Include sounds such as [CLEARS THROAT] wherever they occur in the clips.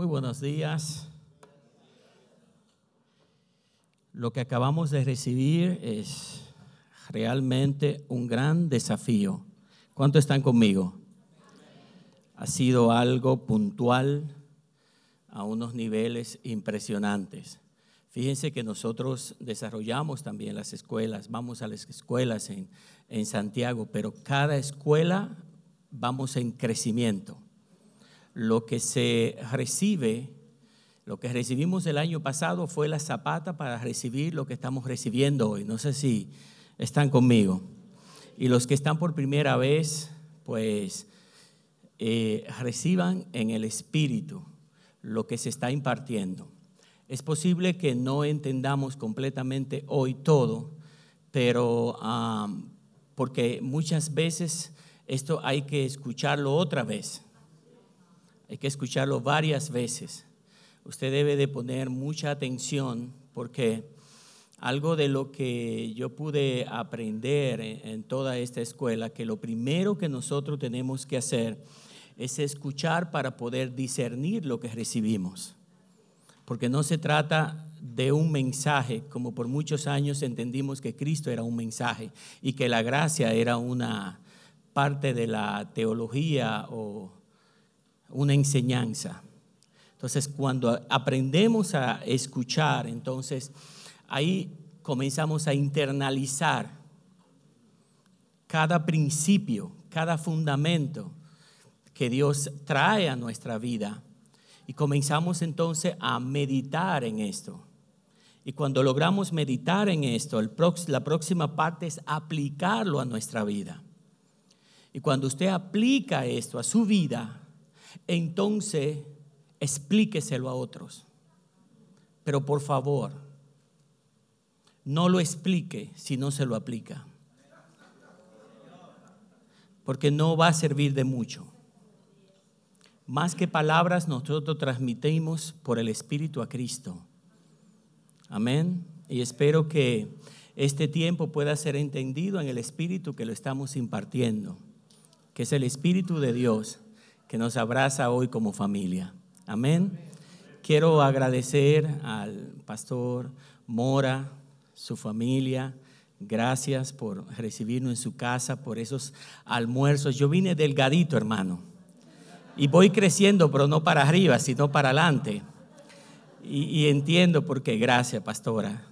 Muy buenos días. Lo que acabamos de recibir es realmente un gran desafío. ¿Cuántos están conmigo? Ha sido algo puntual a unos niveles impresionantes. Fíjense que nosotros desarrollamos también las escuelas, vamos a las escuelas en, en Santiago, pero cada escuela vamos en crecimiento. Lo que se recibe, lo que recibimos el año pasado fue la zapata para recibir lo que estamos recibiendo hoy. No sé si están conmigo. Y los que están por primera vez, pues eh, reciban en el Espíritu lo que se está impartiendo. Es posible que no entendamos completamente hoy todo, pero porque muchas veces esto hay que escucharlo otra vez. Hay que escucharlo varias veces. Usted debe de poner mucha atención porque algo de lo que yo pude aprender en, toda esta escuela, que lo primero que nosotros tenemos que hacer es escuchar para poder discernir lo que recibimos porque no se trata de un mensaje, como por muchos años entendimos que Cristo era un mensaje y que la gracia era una parte de la teología o una enseñanza. Entonces, cuando aprendemos a escuchar, entonces ahí comenzamos a internalizar cada principio, cada fundamento que Dios trae a nuestra vida y comenzamos entonces a meditar en esto. Y cuando logramos meditar en esto, la próxima parte es aplicarlo a nuestra vida. Y cuando usted aplica esto a su vida, entonces explíqueselo a otros. Pero por favor, no lo explique si no se lo aplica. Porque no va a servir de mucho. Más que palabras, nosotros transmitimos por el Espíritu a Cristo. Amén. Y espero que este tiempo pueda ser entendido en el Espíritu que lo estamos impartiendo, que es el Espíritu de Dios que nos abraza hoy como familia. Amén. Quiero agradecer al pastor Mora, su familia. Gracias por recibirnos en su casa, por esos almuerzos. Yo vine delgadito, hermano y voy creciendo, pero no para arriba, sino para adelante. Y, entiendo por qué. Gracias, pastora.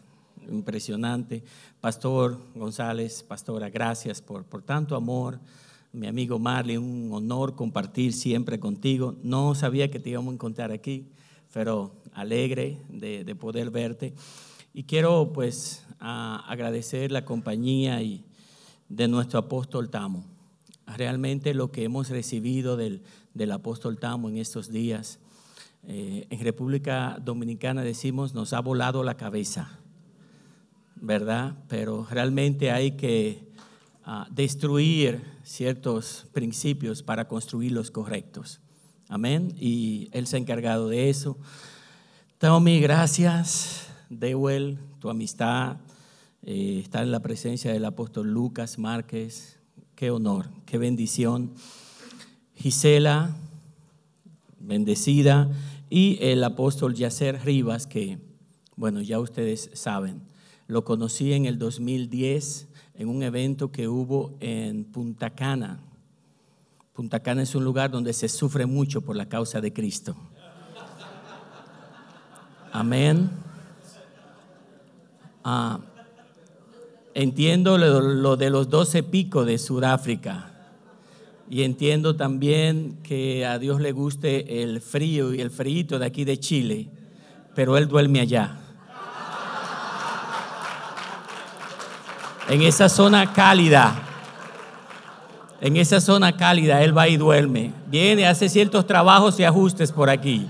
Impresionante. Pastor González, pastora, gracias por, por tanto amor. Mi amigo Marley, un honor compartir siempre contigo. No sabía que te íbamos a encontrar aquí, pero alegre de, de poder verte. Y quiero pues agradecer la compañía y de nuestro apóstol Tamo. Realmente lo que hemos recibido del, del apóstol Tamo en estos días. Eh, en República Dominicana decimos nos ha volado la cabeza, ¿verdad? Pero realmente hay que destruir ciertos principios para construir los correctos. Amén. Y Él se ha encargado de eso. Tommy, gracias. Dewell, tu amistad, eh, estar en la presencia del apóstol Lucas Márquez. Qué honor, qué bendición. Gisela, bendecida, y el apóstol Yacer Rivas, que, bueno, ya ustedes saben, lo conocí en el 2010 en un evento que hubo en Punta Cana. Punta Cana es un lugar donde se sufre mucho por la causa de Cristo. Amén. Ah, entiendo lo, lo, de los doce picos de Sudáfrica. Y entiendo también que a Dios le guste el frío y el frío de aquí de Chile, pero Él duerme allá. En esa zona cálida, en esa zona cálida, Él va y duerme. Viene, hace ciertos trabajos y ajustes por aquí.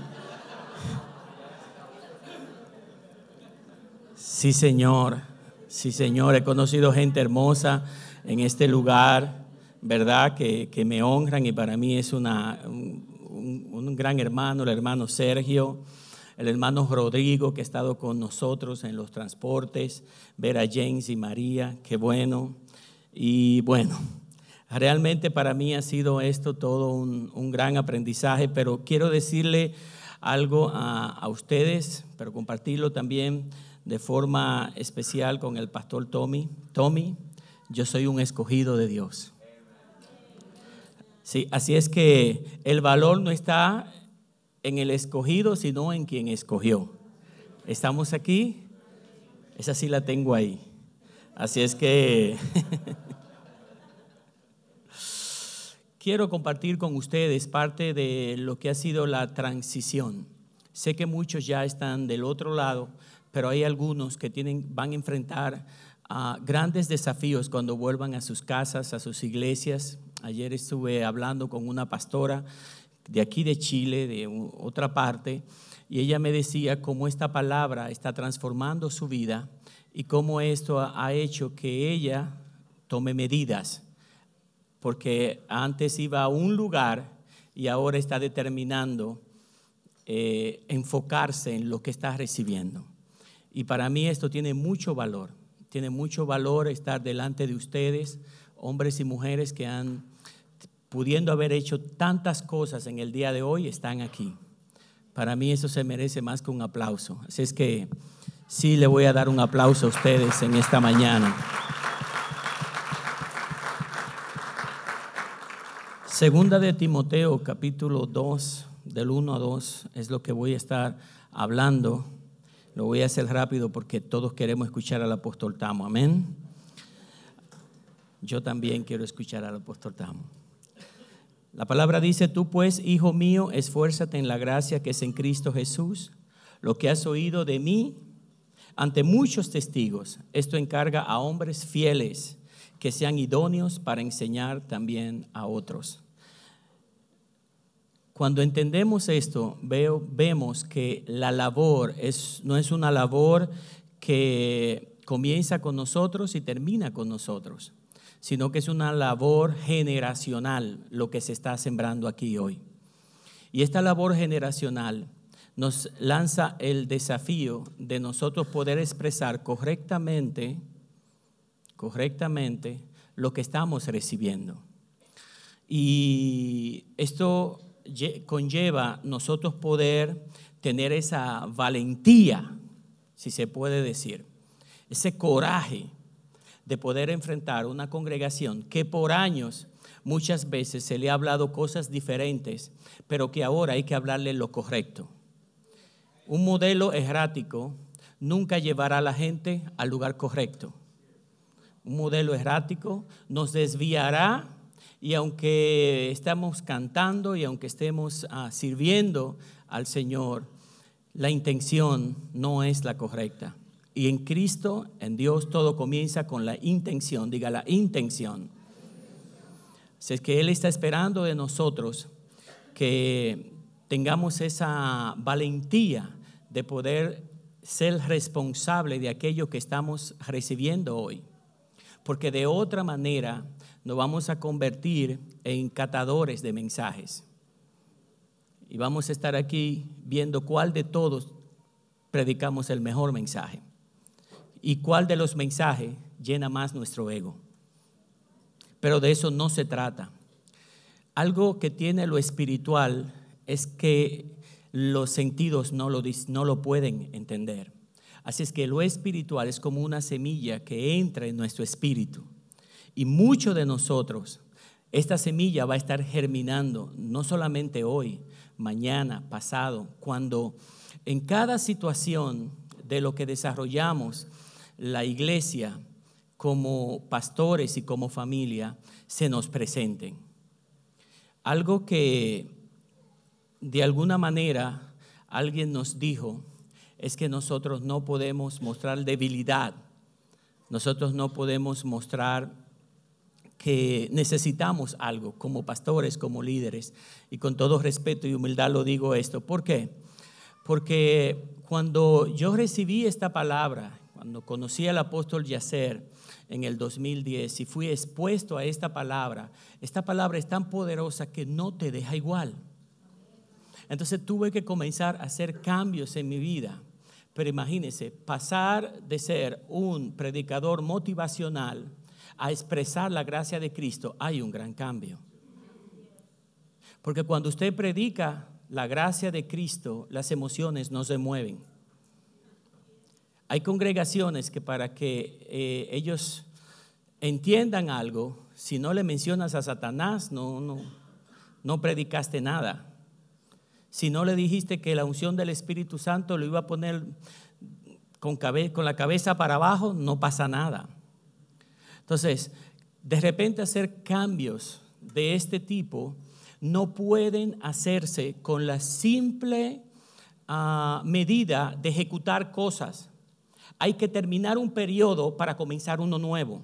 Sí, Señor, sí, Señor, he conocido gente hermosa en este lugar ¿verdad? Que, me honran y para mí es una, un, gran hermano, el hermano Sergio, el hermano Rodrigo que ha estado con nosotros en los transportes, ver a James y María, qué bueno. Y bueno, realmente para mí ha sido esto todo un, un gran aprendizaje, pero quiero decirle algo a, ustedes, pero compartirlo también de forma especial con el pastor Tommy. Tommy, yo soy un escogido de Dios. Sí, así es que el valor no está en el escogido, sino en quien escogió. Estamos aquí, esa sí la tengo ahí. Así es que [LAUGHS] quiero compartir con ustedes parte de lo que ha sido la transición. Sé que muchos ya están del otro lado, pero hay algunos que tienen, van a enfrentar a grandes desafíos cuando vuelvan a sus casas, a sus iglesias. Ayer estuve hablando con una pastora de aquí de Chile, de otra parte, y ella me decía cómo esta palabra está transformando su vida y cómo esto ha hecho que ella tome medidas porque antes iba a un lugar y ahora está determinando eh, enfocarse en lo que está recibiendo. Y para mí esto tiene mucho valor, tiene mucho valor estar delante de ustedes, hombres y mujeres que han, pudiendo haber hecho tantas cosas en el día de hoy, están aquí. Para mí eso se merece más que un aplauso. Así es que sí le voy a dar un aplauso a ustedes en esta mañana. Segunda de Timoteo, capítulo 2, del 1 a 2, es lo que voy a estar hablando. Lo voy a hacer rápido porque todos queremos escuchar al apóstol Tamo. Amén. Yo también quiero escuchar al apóstol Tamo. La palabra dice, tú pues, hijo mío, esfuérzate en la gracia que es en Cristo Jesús. Lo que has oído de mí ante muchos testigos, esto encarga a hombres fieles que sean idóneos para enseñar también a otros. Cuando entendemos esto, veo, vemos que la labor es, no es una labor que comienza con nosotros y termina con nosotros, sino que es una labor generacional lo que se está sembrando aquí hoy. Y esta labor generacional nos lanza el desafío de nosotros poder expresar correctamente, correctamente lo que estamos recibiendo. Y esto conlleva nosotros poder tener esa valentía, si se puede decir, ese coraje de poder enfrentar una congregación que por años muchas veces se le ha hablado cosas diferentes, pero que ahora hay que hablarle lo correcto. Un modelo errático nunca llevará a la gente al lugar correcto. Un modelo errático nos desviará y aunque estamos cantando y aunque estemos ah, sirviendo al Señor, la intención no es la correcta. Y en Cristo, en Dios, todo comienza con la intención, diga la intención. Si es que Él está esperando de nosotros que tengamos esa valentía de poder ser responsable de aquello que estamos recibiendo hoy. Porque de otra manera nos vamos a convertir en catadores de mensajes. Y vamos a estar aquí viendo cuál de todos predicamos el mejor mensaje y cuál de los mensajes llena más nuestro ego. Pero de eso no se trata. Algo que tiene lo espiritual es que los sentidos no lo, no lo pueden entender. Así es que lo espiritual es como una semilla que entra en nuestro espíritu y muchos de nosotros, esta semilla va a estar germinando, no solamente hoy, mañana, pasado, cuando en cada situación de lo que desarrollamos la iglesia como pastores y como familia se nos presenten. Algo que de alguna manera alguien nos dijo es que nosotros no podemos mostrar debilidad, nosotros no podemos mostrar que necesitamos algo como pastores, como líderes. Y con todo respeto y humildad lo digo esto. ¿Por qué? Porque cuando yo recibí esta palabra, cuando conocí al apóstol Yacer en el 2010 y fui expuesto a esta palabra, esta palabra es tan poderosa que no te deja igual. Entonces tuve que comenzar a hacer cambios en mi vida. Pero imagínense, pasar de ser un predicador motivacional a expresar la gracia de Cristo, hay un gran cambio. Porque cuando usted predica la gracia de Cristo, las emociones no se mueven. Hay congregaciones que para que eh, ellos entiendan algo, si no le mencionas a Satanás, no, no, predicaste nada. Si no le dijiste que la unción del Espíritu Santo lo iba a poner con, con la cabeza para abajo, no pasa nada. Entonces, de repente hacer cambios de este tipo no pueden hacerse con la simple ah, medida de ejecutar cosas. Hay que terminar un periodo para comenzar uno nuevo.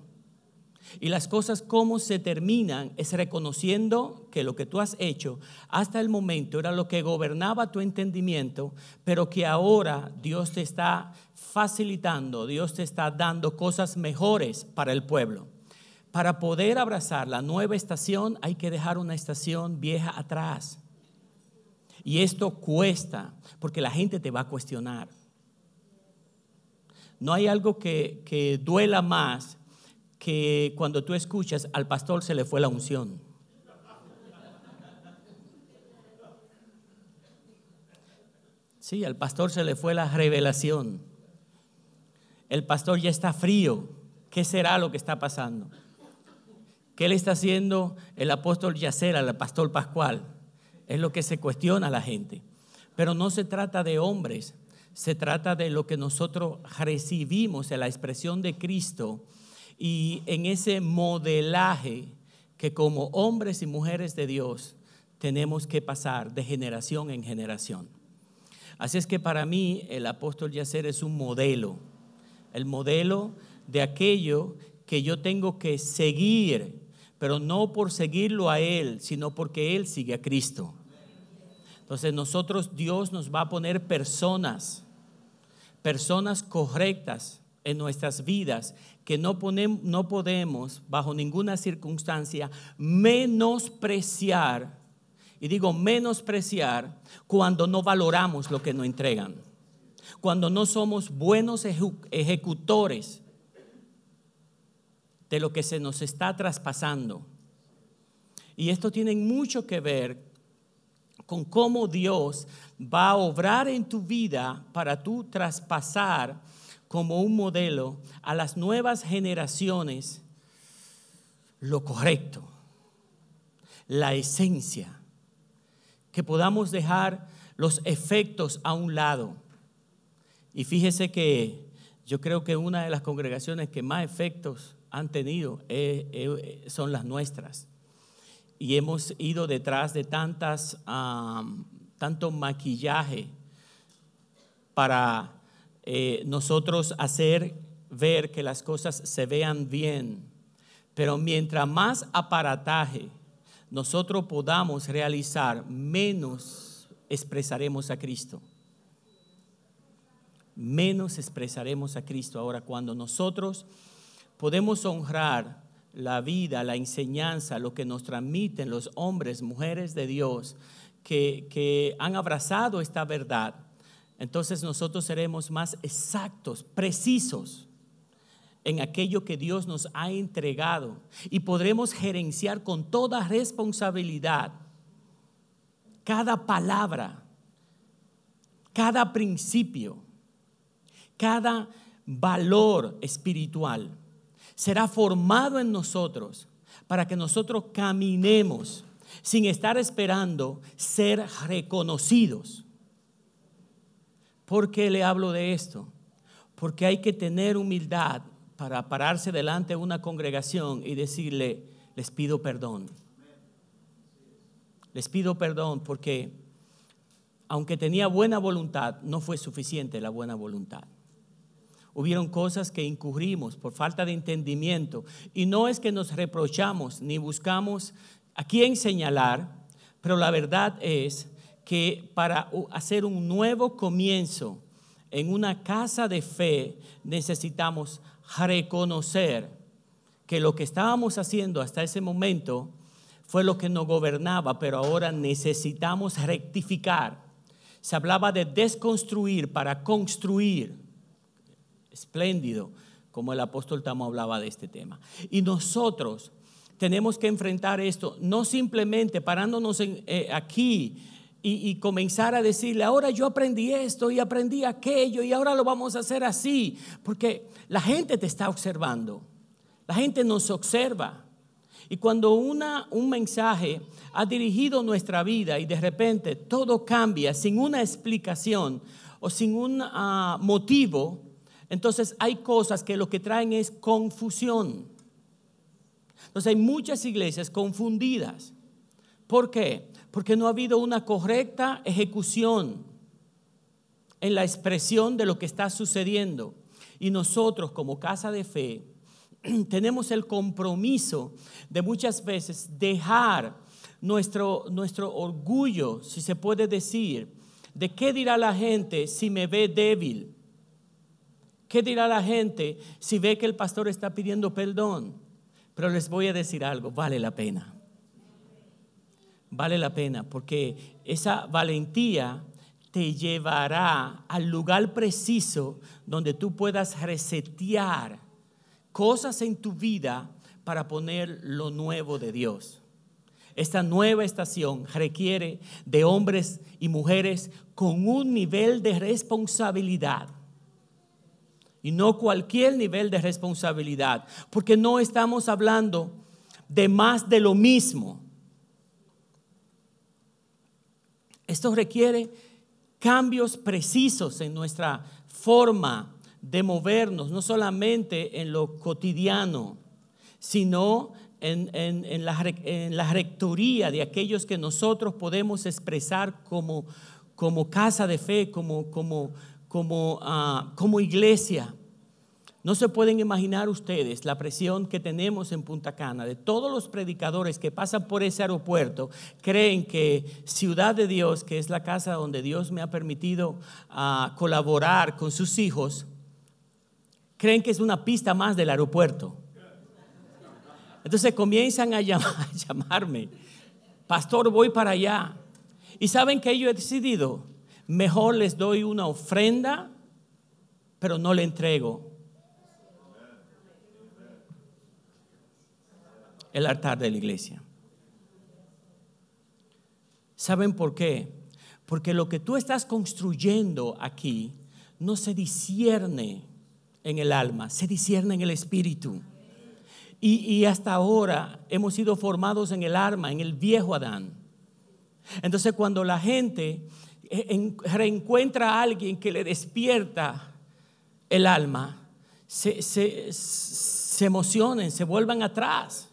Y las cosas como se terminan es reconociendo que lo que tú has hecho hasta el momento era lo que gobernaba tu entendimiento, pero que ahora Dios te está facilitando, Dios te está dando cosas mejores para el pueblo. Para poder abrazar la nueva estación hay que dejar una estación vieja atrás. Y esto cuesta, porque la gente te va a cuestionar. No hay algo que, que duela más que cuando tú escuchas al pastor se le fue la unción. Sí, al pastor se le fue la revelación. El pastor ya está frío. ¿Qué será lo que está pasando? ¿Qué le está haciendo el apóstol Yacer al pastor Pascual? Es lo que se cuestiona a la gente. Pero no se trata de hombres, se trata de lo que nosotros recibimos en la expresión de Cristo y en ese modelaje que como hombres y mujeres de Dios tenemos que pasar de generación en generación. Así es que para mí el apóstol Yacer es un modelo, el modelo de aquello que yo tengo que seguir, pero no por seguirlo a Él, sino porque Él sigue a Cristo. Entonces nosotros Dios nos va a poner personas, personas correctas en nuestras vidas que no, no podemos bajo ninguna circunstancia menospreciar, y digo menospreciar, cuando no valoramos lo que nos entregan, cuando no somos buenos ejecutores de lo que se nos está traspasando. Y esto tiene mucho que ver con cómo Dios va a obrar en tu vida para tú traspasar como un modelo a las nuevas generaciones lo correcto, la esencia, que podamos dejar los efectos a un lado. Y fíjese que yo creo que una de las congregaciones que más efectos han tenido son las nuestras. Y hemos ido detrás de tantas, tanto maquillaje para eh, nosotros hacer ver que las cosas se vean bien. Pero mientras más aparataje nosotros podamos realizar, menos expresaremos a Cristo. Menos expresaremos a Cristo. Ahora, cuando nosotros podemos honrar la vida, la enseñanza, lo que nos transmiten los hombres, mujeres de Dios, que, que han abrazado esta verdad, entonces nosotros seremos más exactos, precisos en aquello que Dios nos ha entregado y podremos gerenciar con toda responsabilidad cada palabra, cada principio, cada valor espiritual. Será formado en nosotros para que nosotros caminemos sin estar esperando ser reconocidos ¿Por qué le hablo de esto? Porque hay que tener humildad para pararse delante de una congregación y decirle, les pido perdón. Les pido perdón porque aunque tenía buena voluntad, no fue suficiente la buena voluntad. Hubieron cosas que incurrimos por falta de entendimiento y no es que nos reprochamos ni buscamos a quién señalar, pero la verdad es que para hacer un nuevo comienzo en una casa de fe necesitamos reconocer que lo que estábamos haciendo hasta ese momento fue lo que nos gobernaba, pero ahora necesitamos rectificar. Se hablaba de desconstruir para construir. Espléndido, como el apóstol Tamo hablaba de este tema. Y nosotros tenemos que enfrentar esto, no simplemente parándonos eh, aquí y, comenzar a decirle, ahora yo aprendí esto y aprendí aquello y ahora lo vamos a hacer así, porque la gente te está observando, la gente nos observa. Y cuando una, un mensaje ha dirigido nuestra vida y de repente todo cambia sin una explicación o sin un ah, motivo, entonces hay cosas que lo que traen es confusión. Entonces hay muchas iglesias confundidas. ¿Por qué? Porque no ha habido una correcta ejecución en la expresión de lo que está sucediendo. Y nosotros como casa de fe [CLEARS THROAT] tenemos el compromiso de muchas veces dejar nuestro, nuestro orgullo, si se puede decir, de qué dirá la gente si me ve débil. ¿Qué dirá la gente si ve que el pastor está pidiendo perdón? Pero les voy a decir algo, vale la pena vale la pena, porque esa valentía te llevará al lugar preciso donde tú puedas resetear cosas en tu vida para poner lo nuevo de Dios. Esta nueva estación requiere de hombres y mujeres con un nivel de responsabilidad. Y no cualquier nivel de responsabilidad, porque no estamos hablando de más de lo mismo. Esto requiere cambios precisos en nuestra forma de movernos, no solamente en lo cotidiano, sino en, la, rectoría de aquellos que nosotros podemos expresar como, casa de fe, como, ah, como iglesia. No se pueden imaginar ustedes la presión que tenemos en Punta Cana de todos los predicadores que pasan por ese aeropuerto, creen que Ciudad de Dios, que es la casa donde Dios me ha permitido ah, colaborar con sus hijos, creen que es una pista más del aeropuerto. Entonces comienzan a, [LAUGHS] a llamarme, pastor, voy para allá. Y saben que yo he decidido, mejor les doy una ofrenda, pero no le entrego el altar de la iglesia. ¿Saben por qué? Porque lo que tú estás construyendo aquí no se discierne en el alma, se discierne en el espíritu. Y, hasta ahora hemos sido formados en el alma, en el viejo Adán. Entonces cuando la gente reencuentra a alguien que le despierta el alma, se, se, se emocionen, se vuelvan atrás.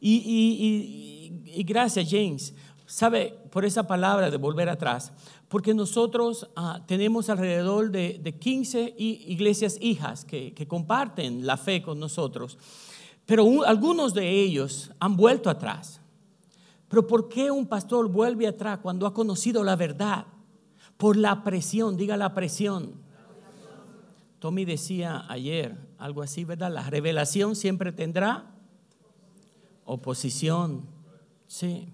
Y, gracias, James, sabe, por esa palabra de volver atrás, porque nosotros ah, tenemos alrededor de, 15 iglesias hijas que, comparten la fe con nosotros, pero algunos de ellos han vuelto atrás. Pero ¿por qué un pastor vuelve atrás cuando ha conocido la verdad? Por la presión, diga la presión. Tommy decía ayer algo así, ¿verdad? La revelación siempre tendrá Oposición, sí.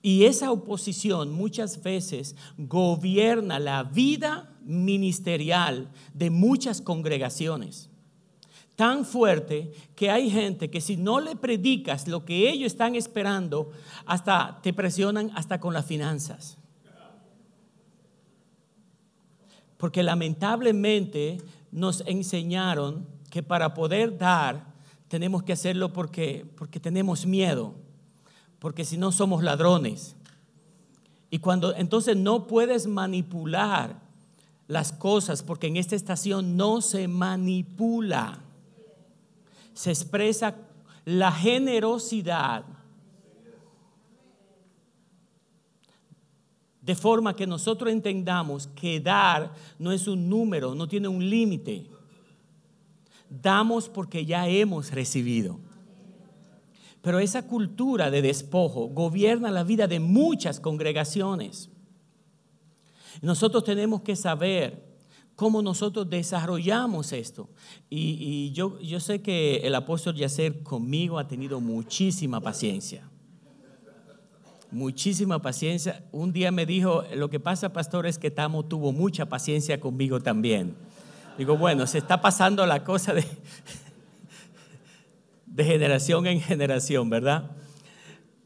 Y esa oposición muchas veces gobierna la vida ministerial de muchas congregaciones. Tan fuerte que hay gente que si no le predicas lo que ellos están esperando, hasta te presionan hasta con las finanzas. Porque lamentablemente nos enseñaron que para poder dar tenemos que hacerlo porque, porque tenemos miedo, porque si no somos ladrones. Y cuando entonces no puedes manipular las cosas, porque en esta estación no se manipula, se expresa la generosidad. De forma que nosotros entendamos que dar no es un número, no tiene un límite. Damos porque ya hemos recibido. Pero esa cultura de despojo gobierna la vida de muchas congregaciones. Nosotros tenemos que saber cómo nosotros desarrollamos esto. Y, yo, yo sé que el apóstol Yacer conmigo ha tenido muchísima paciencia. Muchísima paciencia. Un día me dijo, lo que pasa, pastor, es que Tamo tuvo mucha paciencia conmigo también. Digo, bueno, se está pasando la cosa de, [LAUGHS] de generación en generación, ¿verdad?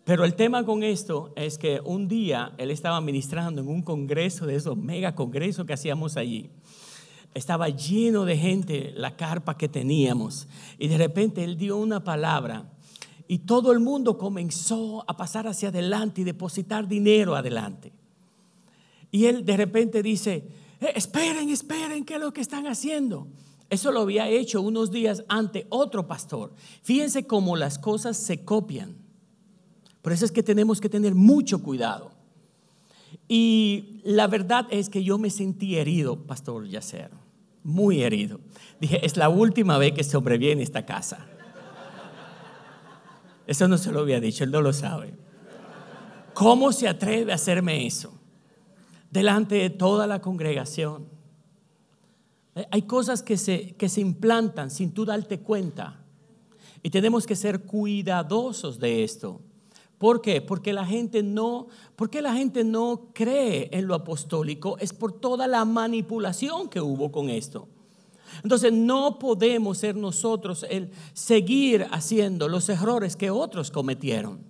Pero el tema con esto es que un día él estaba ministrando en un congreso de esos mega congresos que hacíamos allí. Estaba lleno de gente la carpa que teníamos y de repente él dio una palabra y todo el mundo comenzó a pasar hacia adelante y depositar dinero adelante. Y él de repente dice, eh, esperen, esperen, ¿qué es lo que están haciendo? Eso lo había hecho unos días ante otro pastor. Fíjense cómo las cosas se copian. Por eso es que tenemos que tener mucho cuidado. Y la verdad es que yo me sentí herido, Pastor Yacer, muy herido. Dije, es la última vez que sobreviene esta casa. Eso no se lo había dicho, él no lo sabe. ¿Cómo se atreve a hacerme eso? Delante de toda la congregación. Hay cosas que se, que se implantan sin tú darte cuenta. Y tenemos que ser cuidadosos de esto. ¿Por qué? Porque la gente no, porque la gente no cree en lo apostólico, es por toda la manipulación que hubo con esto. Entonces no podemos ser nosotros el seguir haciendo los errores que otros cometieron.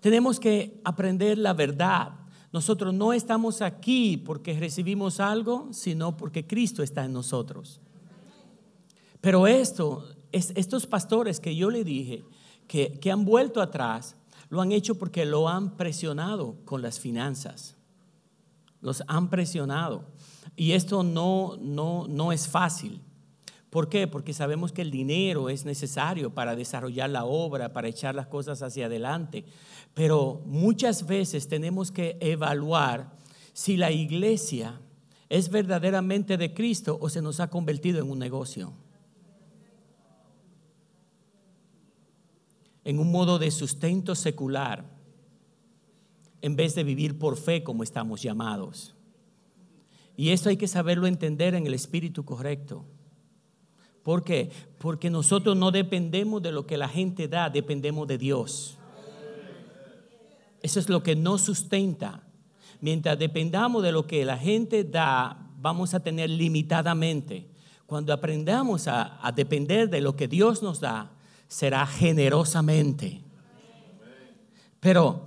Tenemos que aprender la verdad. Nosotros no estamos aquí porque recibimos algo, sino porque Cristo está en nosotros. Pero esto, estos pastores que yo le dije, que, que han vuelto atrás, lo han hecho porque lo han presionado con las finanzas. Los han presionado. Y esto no, no, no es fácil. ¿Por qué? Porque sabemos que el dinero es necesario para desarrollar la obra, para echar las cosas hacia adelante. Pero muchas veces tenemos que evaluar si la iglesia es verdaderamente de Cristo o se nos ha convertido en un negocio. En un modo de sustento secular, en vez de vivir por fe como estamos llamados. Y esto hay que saberlo entender en el espíritu correcto. ¿Por qué? Porque nosotros no dependemos de lo que la gente da, dependemos de Dios. Eso es lo que nos sustenta. Mientras dependamos de lo que la gente da, vamos a tener limitadamente. Cuando aprendamos a depender de lo que Dios nos da, será generosamente. Pero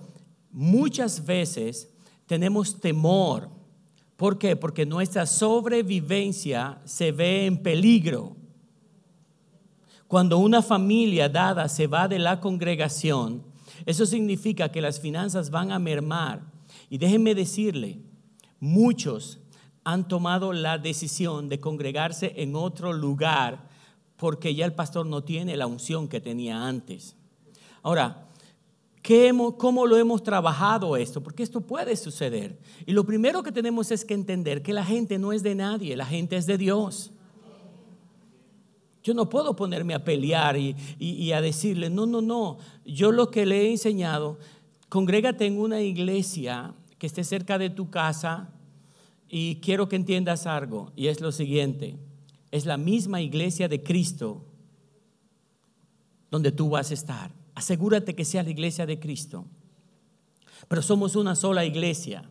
muchas veces tenemos temor. ¿Por qué? Porque nuestra sobrevivencia se ve en peligro. Cuando una familia dada se va de la congregación, eso significa que las finanzas van a mermar. Y déjenme decirle, muchos han tomado la decisión de congregarse en otro lugar porque ya el pastor no tiene la unción que tenía antes. Ahora, ¿cómo lo hemos trabajado esto? Porque esto puede suceder. Y lo primero que tenemos es que entender que la gente no es de nadie, la gente es de Dios. Yo no puedo ponerme a pelear y, a decirle, no, no, no. Yo lo que le he enseñado, congrégate en una iglesia que esté cerca de tu casa y quiero que entiendas algo. Y es lo siguiente, es la misma iglesia de Cristo donde tú vas a estar. Asegúrate que sea la iglesia de Cristo. Pero somos una sola iglesia.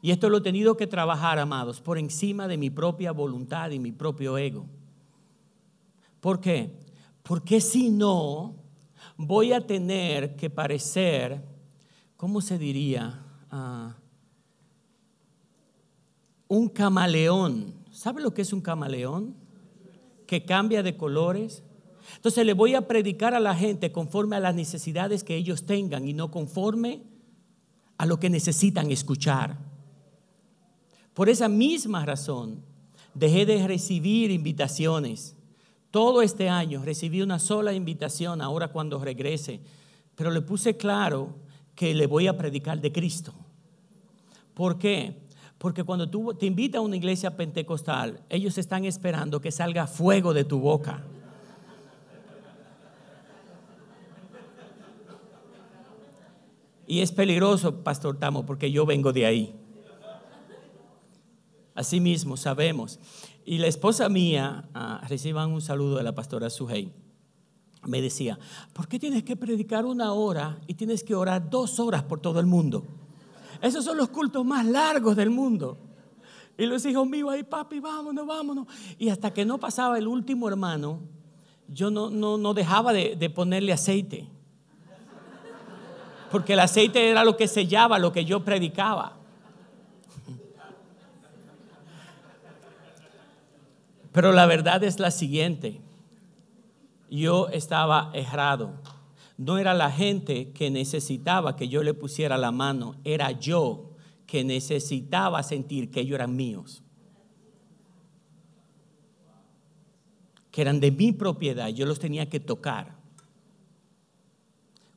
Y esto lo he tenido que trabajar, amados, por encima de mi propia voluntad y mi propio ego. ¿Por qué? Porque si no, voy a tener que parecer, ¿cómo se diría? Ah, un camaleón. ¿Sabe lo que es un camaleón? Que cambia de colores. Entonces le voy a predicar a la gente conforme a las necesidades que ellos tengan y no conforme a lo que necesitan escuchar. Por esa misma razón, dejé de recibir invitaciones todo este año recibí una sola invitación ahora cuando regrese, pero le puse claro que le voy a predicar de Cristo. ¿Por qué? Porque cuando tú te invitas a una iglesia pentecostal, ellos están esperando que salga fuego de tu boca. Y es peligroso, Pastor Tamo, porque yo vengo de ahí. Asimismo, sabemos. Y la esposa mía, ah, reciban un saludo de la pastora Sujei, me decía, ¿por qué tienes que predicar una hora y tienes que orar dos horas por todo el mundo? Esos son los cultos más largos del mundo. Y los hijos míos, ay papi, vámonos, vámonos. Y hasta que no pasaba el último hermano, yo no, no, no dejaba de, de ponerle aceite. Porque el aceite era lo que sellaba lo que yo predicaba. Pero la verdad es la siguiente. Yo estaba errado. No era la gente que necesitaba que yo le pusiera la mano, era yo que necesitaba sentir que ellos eran míos. Que eran de mi propiedad, yo los tenía que tocar.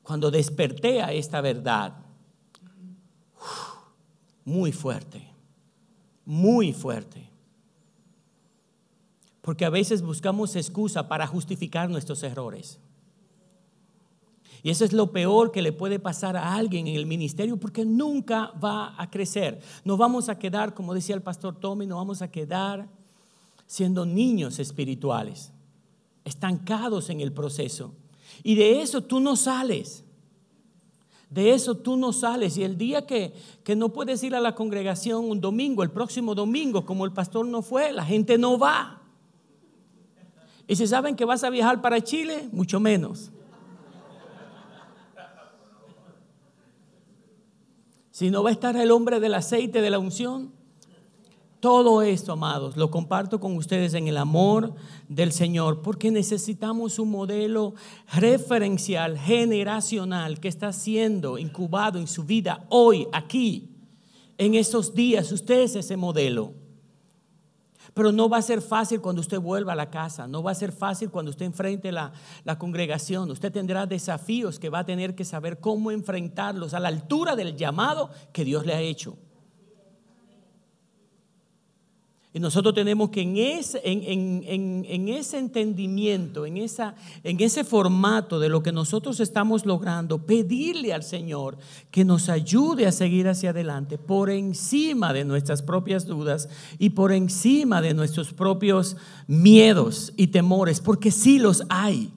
Cuando desperté a esta verdad, muy fuerte, muy fuerte. Porque a veces buscamos excusa para justificar nuestros errores. Y eso es lo peor que le puede pasar a alguien en el ministerio porque nunca va a crecer. No vamos a quedar, como decía el pastor Tommy, no vamos a quedar siendo niños espirituales, estancados en el proceso. Y de eso tú no sales. De eso tú no sales. Y el día que, que no puedes ir a la congregación un domingo, el próximo domingo, como el pastor no fue, la gente no va. Y si saben que vas a viajar para Chile, mucho menos. Si no va a estar el hombre del aceite de la unción. Todo esto, amados, lo comparto con ustedes en el amor del Señor, porque necesitamos un modelo referencial, generacional, que está siendo incubado en su vida hoy, aquí, en estos días. Usted es ese modelo. Pero no va a ser fácil cuando usted vuelva a la casa, no va a ser fácil cuando usted enfrente la, la congregación. Usted tendrá desafíos que va a tener que saber cómo enfrentarlos a la altura del llamado que Dios le ha hecho. Y nosotros tenemos que en ese, en, ese entendimiento, en, esa, en ese formato de lo que nosotros estamos logrando, pedirle al Señor que nos ayude a seguir hacia adelante por encima de nuestras propias dudas y por encima de nuestros propios miedos y temores, porque sí los hay.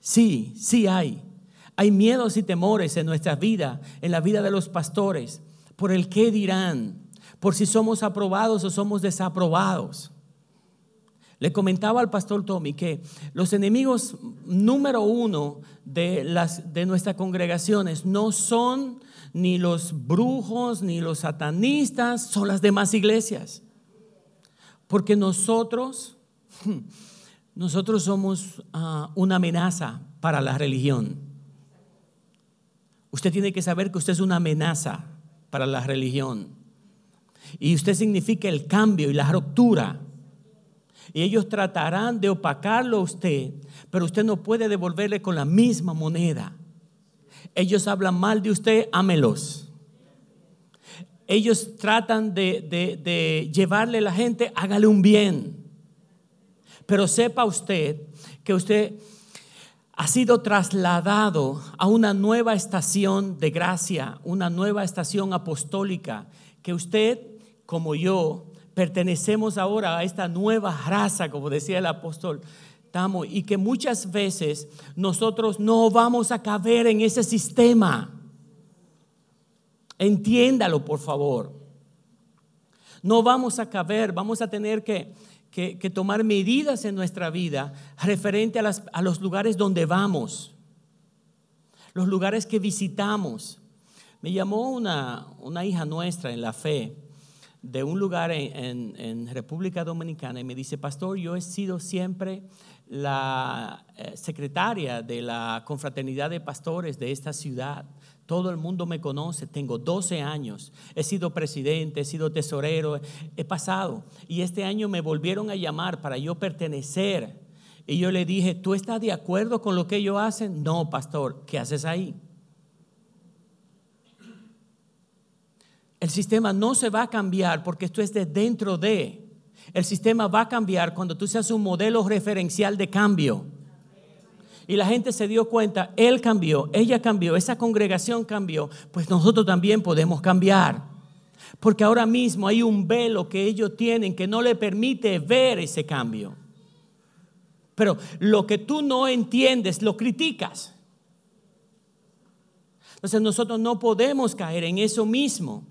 Sí, sí hay. Hay miedos y temores en nuestra vida, en la vida de los pastores, por el qué dirán por si somos aprobados o somos desaprobados. Le comentaba al pastor Tommy que los enemigos número uno de, las, de nuestras congregaciones no son ni los brujos ni los satanistas, son las demás iglesias. Porque nosotros, [LAUGHS] nosotros somos ah, una amenaza para la religión. Usted tiene que saber que usted es una amenaza para la religión. Y usted significa el cambio y la ruptura. Y ellos tratarán de opacarlo a usted, pero usted no puede devolverle con la misma moneda. Ellos hablan mal de usted, ámelos. Ellos tratan de, de llevarle a la gente, hágale un bien. Pero sepa usted que usted ha sido trasladado a una nueva estación de gracia, una nueva estación apostólica, que usted como yo pertenecemos ahora a esta nueva raza, como decía el apóstol Tamo, y que muchas veces nosotros no vamos a caber en ese sistema. Entiéndalo, por favor. No vamos a caber, vamos a tener que, tomar medidas en nuestra vida referente a, a los lugares donde vamos, los lugares que visitamos. Me llamó una, una hija nuestra en la fe de un lugar en, República Dominicana y me dice, pastor, yo he sido siempre la eh, secretaria de la confraternidad de pastores de esta ciudad. Todo el mundo me conoce, tengo 12 años, he sido presidente, he sido tesorero, he pasado. Y este año me volvieron a llamar para yo pertenecer. Y yo le dije, ¿tú estás de acuerdo con lo que ellos hacen? No, pastor, ¿qué haces ahí? El sistema no se va a cambiar porque esto es de dentro de. El sistema va a cambiar cuando tú seas un modelo referencial de cambio. Y la gente se dio cuenta, él cambió, ella cambió, esa congregación cambió, pues nosotros también podemos cambiar. Porque ahora mismo hay un velo que ellos tienen que no le permite ver ese cambio. Pero lo que tú no entiendes, lo criticas. Entonces nosotros no podemos caer en eso mismo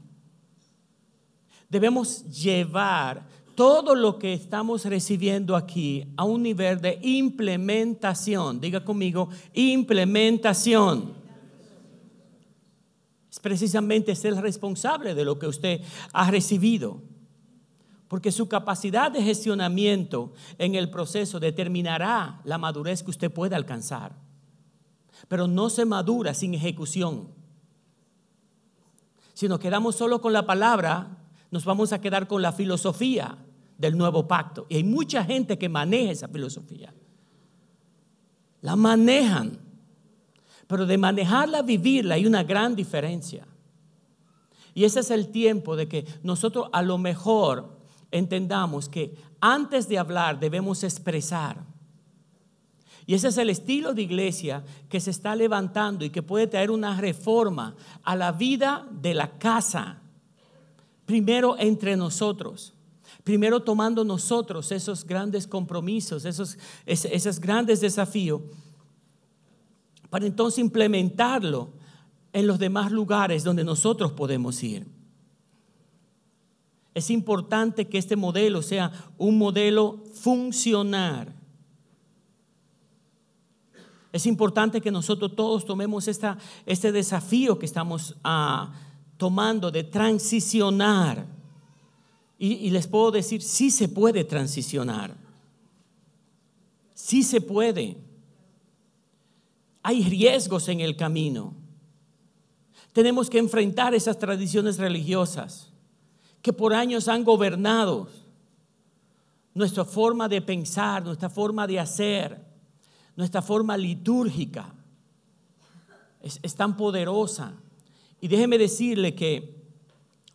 debemos llevar todo lo que estamos recibiendo aquí a un nivel de implementación. Diga conmigo, implementación. es precisamente ser responsable de lo que usted ha recibido. Porque su capacidad de gestionamiento en el proceso determinará la madurez que usted pueda alcanzar. Pero no se madura sin ejecución. Si nos quedamos solo con la palabra, nos vamos a quedar con la filosofía del nuevo pacto. Y hay mucha gente que maneja esa filosofía. La manejan. Pero de manejarla vivirla hay una gran diferencia. Y ese es el tiempo de que nosotros a lo mejor entendamos que antes de hablar debemos expresar. Y ese es el estilo de iglesia que se está levantando y que puede traer una reforma a la vida de la casa. Primero entre nosotros. Primero tomando nosotros esos grandes compromisos, esos, esos grandes desafíos, para entonces implementarlo en los demás lugares donde nosotros podemos ir. Es importante que este modelo sea un modelo funcional. Es importante que nosotros todos tomemos esta, este desafío que estamos ah, tomando de transicionar y, les puedo decir, sí se puede transicionar. Sí se puede. Hay riesgos en el camino. Tenemos que enfrentar esas tradiciones religiosas que por años han gobernado nuestra forma de pensar, nuestra forma de hacer, nuestra forma litúrgica. Es, es tan poderosa. Y déjeme decirle que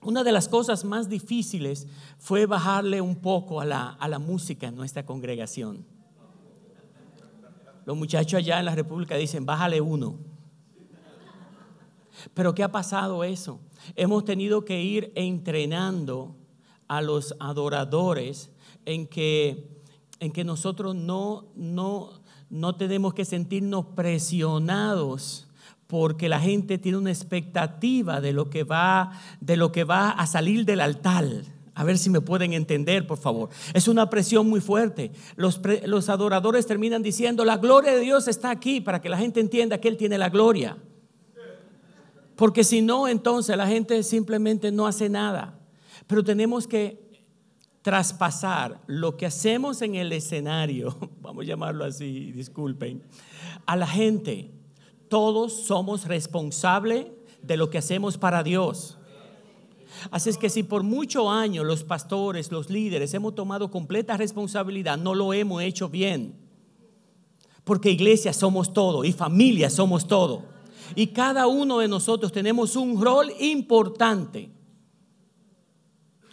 una de las cosas más difíciles fue bajarle un poco a la, a la música en nuestra congregación. Los muchachos allá en la República dicen, bájale uno. Pero ¿qué ha pasado eso? Hemos tenido que ir entrenando a los adoradores en que, en que nosotros no, no, no tenemos que sentirnos presionados porque la gente tiene una expectativa de lo que va, de lo que va a salir del altar. A ver si me pueden entender, por favor. Es una presión muy fuerte. Los, los, adoradores terminan diciendo, la gloria de Dios está aquí para que la gente entienda que Él tiene la gloria. Porque si no, entonces la gente simplemente no hace nada. Pero tenemos que traspasar lo que hacemos en el escenario, [LAUGHS] vamos a llamarlo así, disculpen, a la gente todos somos responsables de lo que hacemos para Dios. Así es que si por muchos años los pastores, los líderes hemos tomado completa responsabilidad, no lo hemos hecho bien. Porque iglesia somos todo y familia somos todo. Y cada uno de nosotros tenemos un rol importante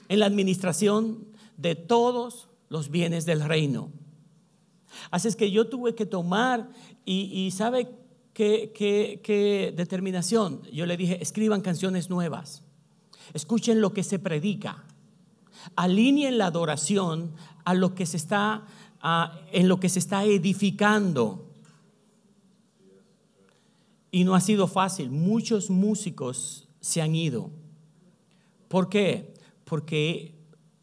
en la administración de todos los bienes del reino. Así es que yo tuve que tomar y, y sabe qué, determinación. Yo le dije, escriban canciones nuevas. Escuchen lo que se predica. Alineen la adoración a lo que se está, en lo que se está edificando. Y no ha sido fácil. Muchos músicos se han ido. ¿Por qué? Porque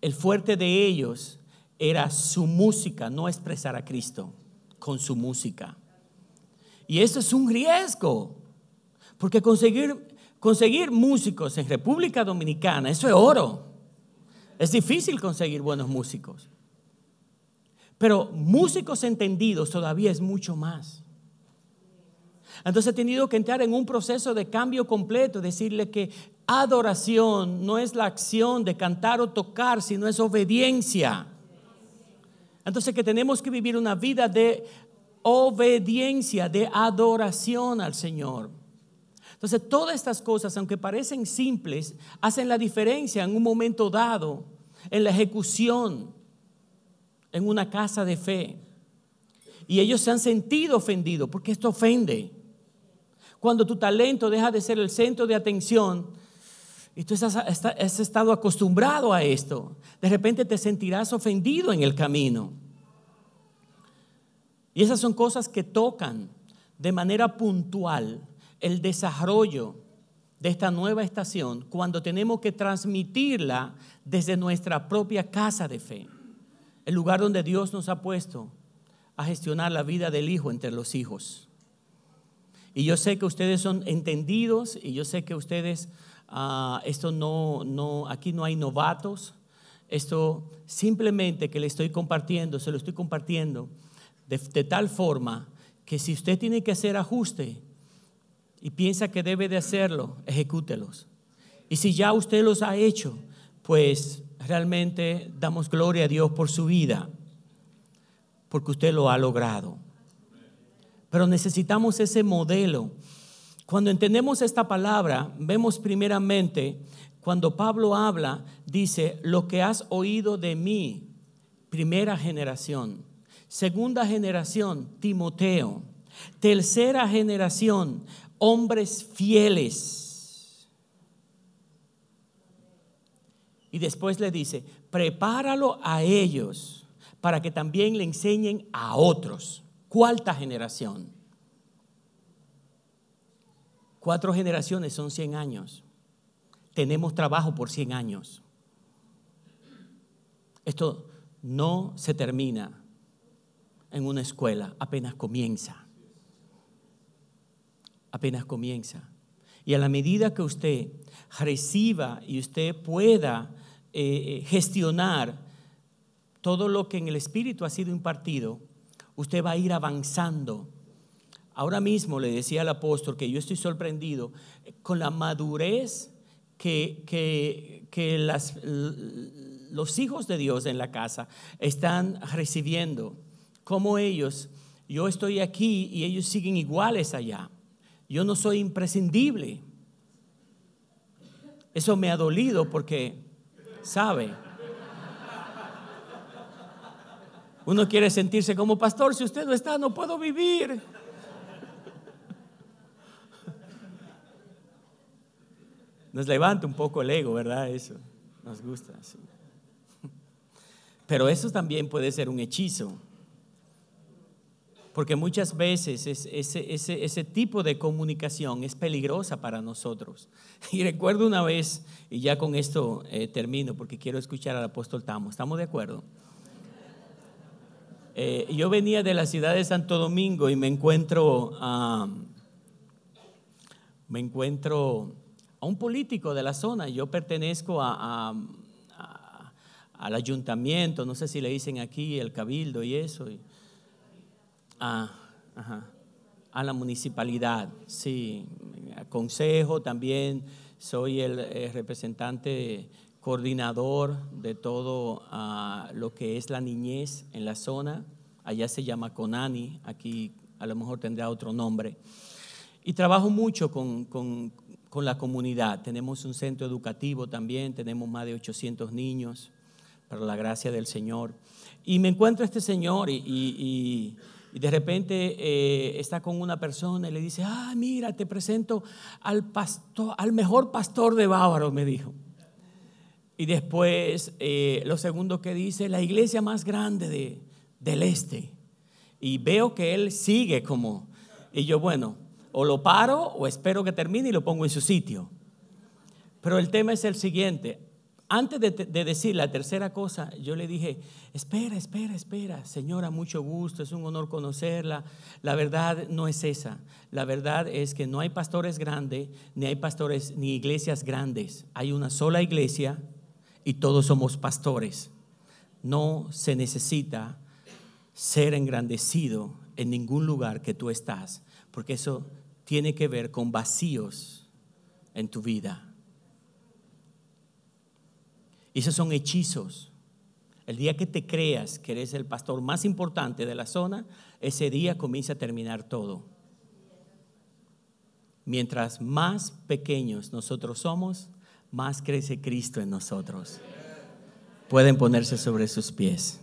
el fuerte de ellos era su música, no expresar a Cristo con su música. Y eso es un riesgo, porque conseguir, conseguir músicos en República Dominicana, eso es oro. Es difícil conseguir buenos músicos. Pero músicos entendidos todavía es mucho más. Entonces he tenido que entrar en un proceso de cambio completo, decirle que adoración no es la acción de cantar o tocar, sino es obediencia. Entonces que tenemos que vivir una vida de obediencia, de adoración al Señor. Entonces, todas estas cosas, aunque parecen simples, hacen la diferencia en un momento dado, en la ejecución, en una casa de fe. Y ellos se han sentido ofendidos porque esto ofende. Cuando tu talento deja de ser el centro de atención y tú has estado acostumbrado a esto, de repente te sentirás ofendido en el camino. Y esas son cosas que tocan de manera puntual el desarrollo de esta nueva estación cuando tenemos que transmitirla desde nuestra propia casa de fe, el lugar donde Dios nos ha puesto a gestionar la vida del hijo entre los hijos. Y yo sé que ustedes son entendidos y yo sé que ustedes, ah, esto no, no, aquí no hay novatos. Esto simplemente que le estoy compartiendo, se lo estoy compartiendo de, tal forma que si usted tiene que hacer ajuste y piensa que debe de hacerlo, ejecútelos. Y si ya usted los ha hecho, pues realmente damos gloria a Dios por su vida, porque usted lo ha logrado. Pero necesitamos ese modelo. Cuando entendemos esta palabra, vemos primeramente, cuando Pablo habla, dice, lo que has oído de mí, primera generación. Segunda generación, Timoteo. Tercera generación, hombres fieles. Y después le dice, prepáralo a ellos para que también le enseñen a otros. Cuarta generación. Cuatro generaciones son 100 años. Tenemos trabajo por 100 años. Esto no se termina en una escuela, apenas comienza. Apenas comienza. Y a la medida que usted reciba y usted pueda eh, eh, gestionar todo lo que en el Espíritu ha sido impartido, usted va a ir avanzando. Ahora mismo le decía al apóstol que yo estoy sorprendido con la madurez que, que, las, los hijos de Dios en la casa están recibiendo. Como ellos, yo estoy aquí y ellos siguen iguales allá. Yo no soy imprescindible. Eso me ha dolido porque, ¿sabe? Uno quiere sentirse como pastor, si usted no está, no puedo vivir. Nos levanta un poco el ego, ¿verdad? Eso nos gusta. Pero eso también puede ser un hechizo. Porque muchas veces ese, ese, tipo de comunicación es peligrosa para nosotros. [LAUGHS] Y recuerdo una vez, y ya con esto eh, termino porque quiero escuchar al apóstol Tamo, ¿estamos de acuerdo? [LAUGHS] Eh, yo venía de la ciudad de Santo Domingo y me encuentro, me encuentro a un político de la zona. Yo pertenezco al ayuntamiento, no sé si le dicen aquí el cabildo y eso. A, a la municipalidad, sí, consejo también, soy el, el representante coordinador de todo ah, lo que es la niñez en la zona. Allá se llama Conani, aquí a lo mejor tendrá otro nombre. Y trabajo mucho con, con, con la comunidad. Tenemos un centro educativo también, tenemos más de 800 niños, para la gracia del Señor. Y me encuentro este señor y de repente eh, está con una persona y le dice, ah, mira, te presento al pastor, al mejor pastor de Bávaro, me dijo. Y después, eh, lo segundo que dice, la iglesia más grande de, del este. Y veo que él sigue como, y yo, bueno, o lo paro o espero que termine y lo pongo en su sitio. Pero el tema es el siguiente. Antes de, de, decir la tercera cosa, yo le dije, espera, espera, espera, señora, mucho gusto, es un honor conocerla. La verdad no es esa. La verdad es que no hay pastores grandes, ni hay pastores, ni iglesias grandes. Hay una sola iglesia y todos somos pastores. No se necesita ser engrandecido en ningún lugar que tú estás, porque eso tiene que ver con vacíos en tu vida. Y esos son hechizos. El día que te creas que eres el pastor más importante de la zona, ese día comienza a terminar todo. Mientras más pequeños nosotros somos, más crece Cristo en nosotros. Pueden ponerse sobre sus pies.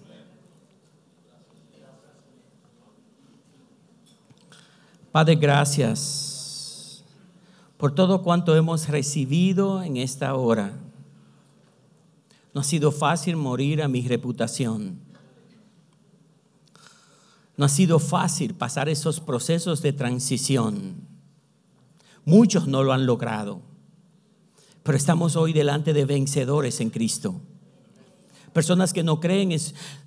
Padre, gracias por todo cuanto hemos recibido en esta hora. No ha sido fácil morir a mi reputación. No ha sido fácil pasar esos procesos de transición. Muchos no lo han logrado. Pero estamos hoy delante de vencedores en Cristo. Personas que no creen,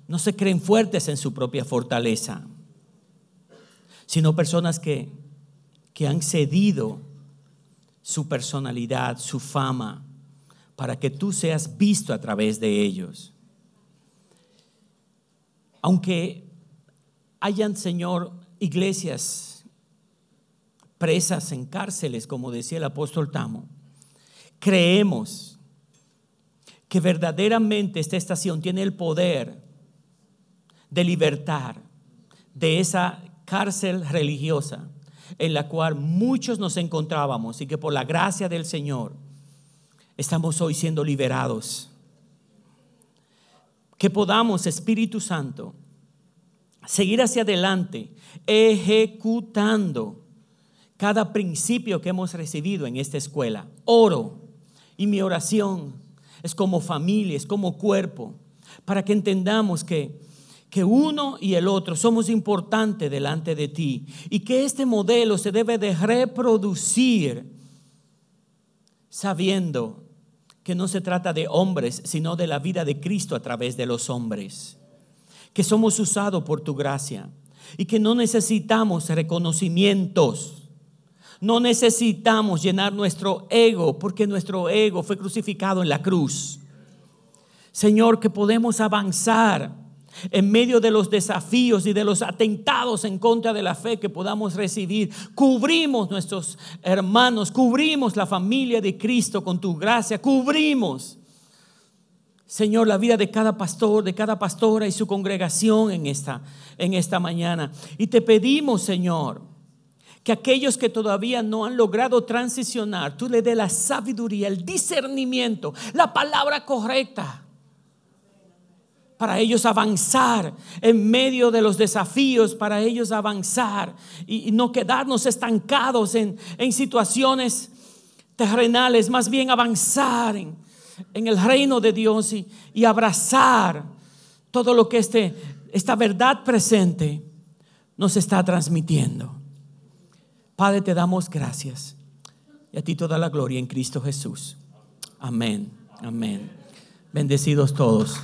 no se creen fuertes en su propia fortaleza, sino personas que, que han cedido su personalidad, su fama, para que tú seas visto a través de ellos. Aunque hayan, Señor, iglesias presas en cárceles, como decía el apóstol Tamo, creemos que verdaderamente esta estación tiene el poder de libertar de esa cárcel religiosa en la cual muchos nos encontrábamos y que por la gracia del Señor estamos hoy siendo liberados. Que podamos, Espíritu Santo, seguir hacia adelante, ejecutando cada principio que hemos recibido en esta escuela. Oro y mi oración es como familia, es como cuerpo, para que entendamos que, que uno y el otro somos importantes delante de ti y que este modelo se debe de reproducir sabiendo que no se trata de hombres, sino de la vida de Cristo a través de los hombres, que somos usados por tu gracia y que no necesitamos reconocimientos no necesitamos llenar nuestro ego porque nuestro ego fue crucificado en la cruz. Señor, que podemos avanzar en medio de los desafíos y de los atentados en contra de la fe que podamos recibir. Cubrimos nuestros hermanos, cubrimos la familia de Cristo con tu gracia, cubrimos. Señor, la vida de cada pastor, de cada pastora y su congregación en esta, en esta mañana. Y te pedimos, Señor, que aquellos que todavía no han logrado transicionar, tú le dé la sabiduría, el discernimiento, la palabra correcta para ellos avanzar en medio de los desafíos, para ellos avanzar y, no quedarnos estancados en, situaciones terrenales, más bien avanzar en, el reino de Dios y, y abrazar todo lo que este, esta verdad presente nos está transmitiendo. Padre, te damos gracias. Y a ti toda la gloria en Cristo Jesús. Amén. Amén. Bendecidos todos.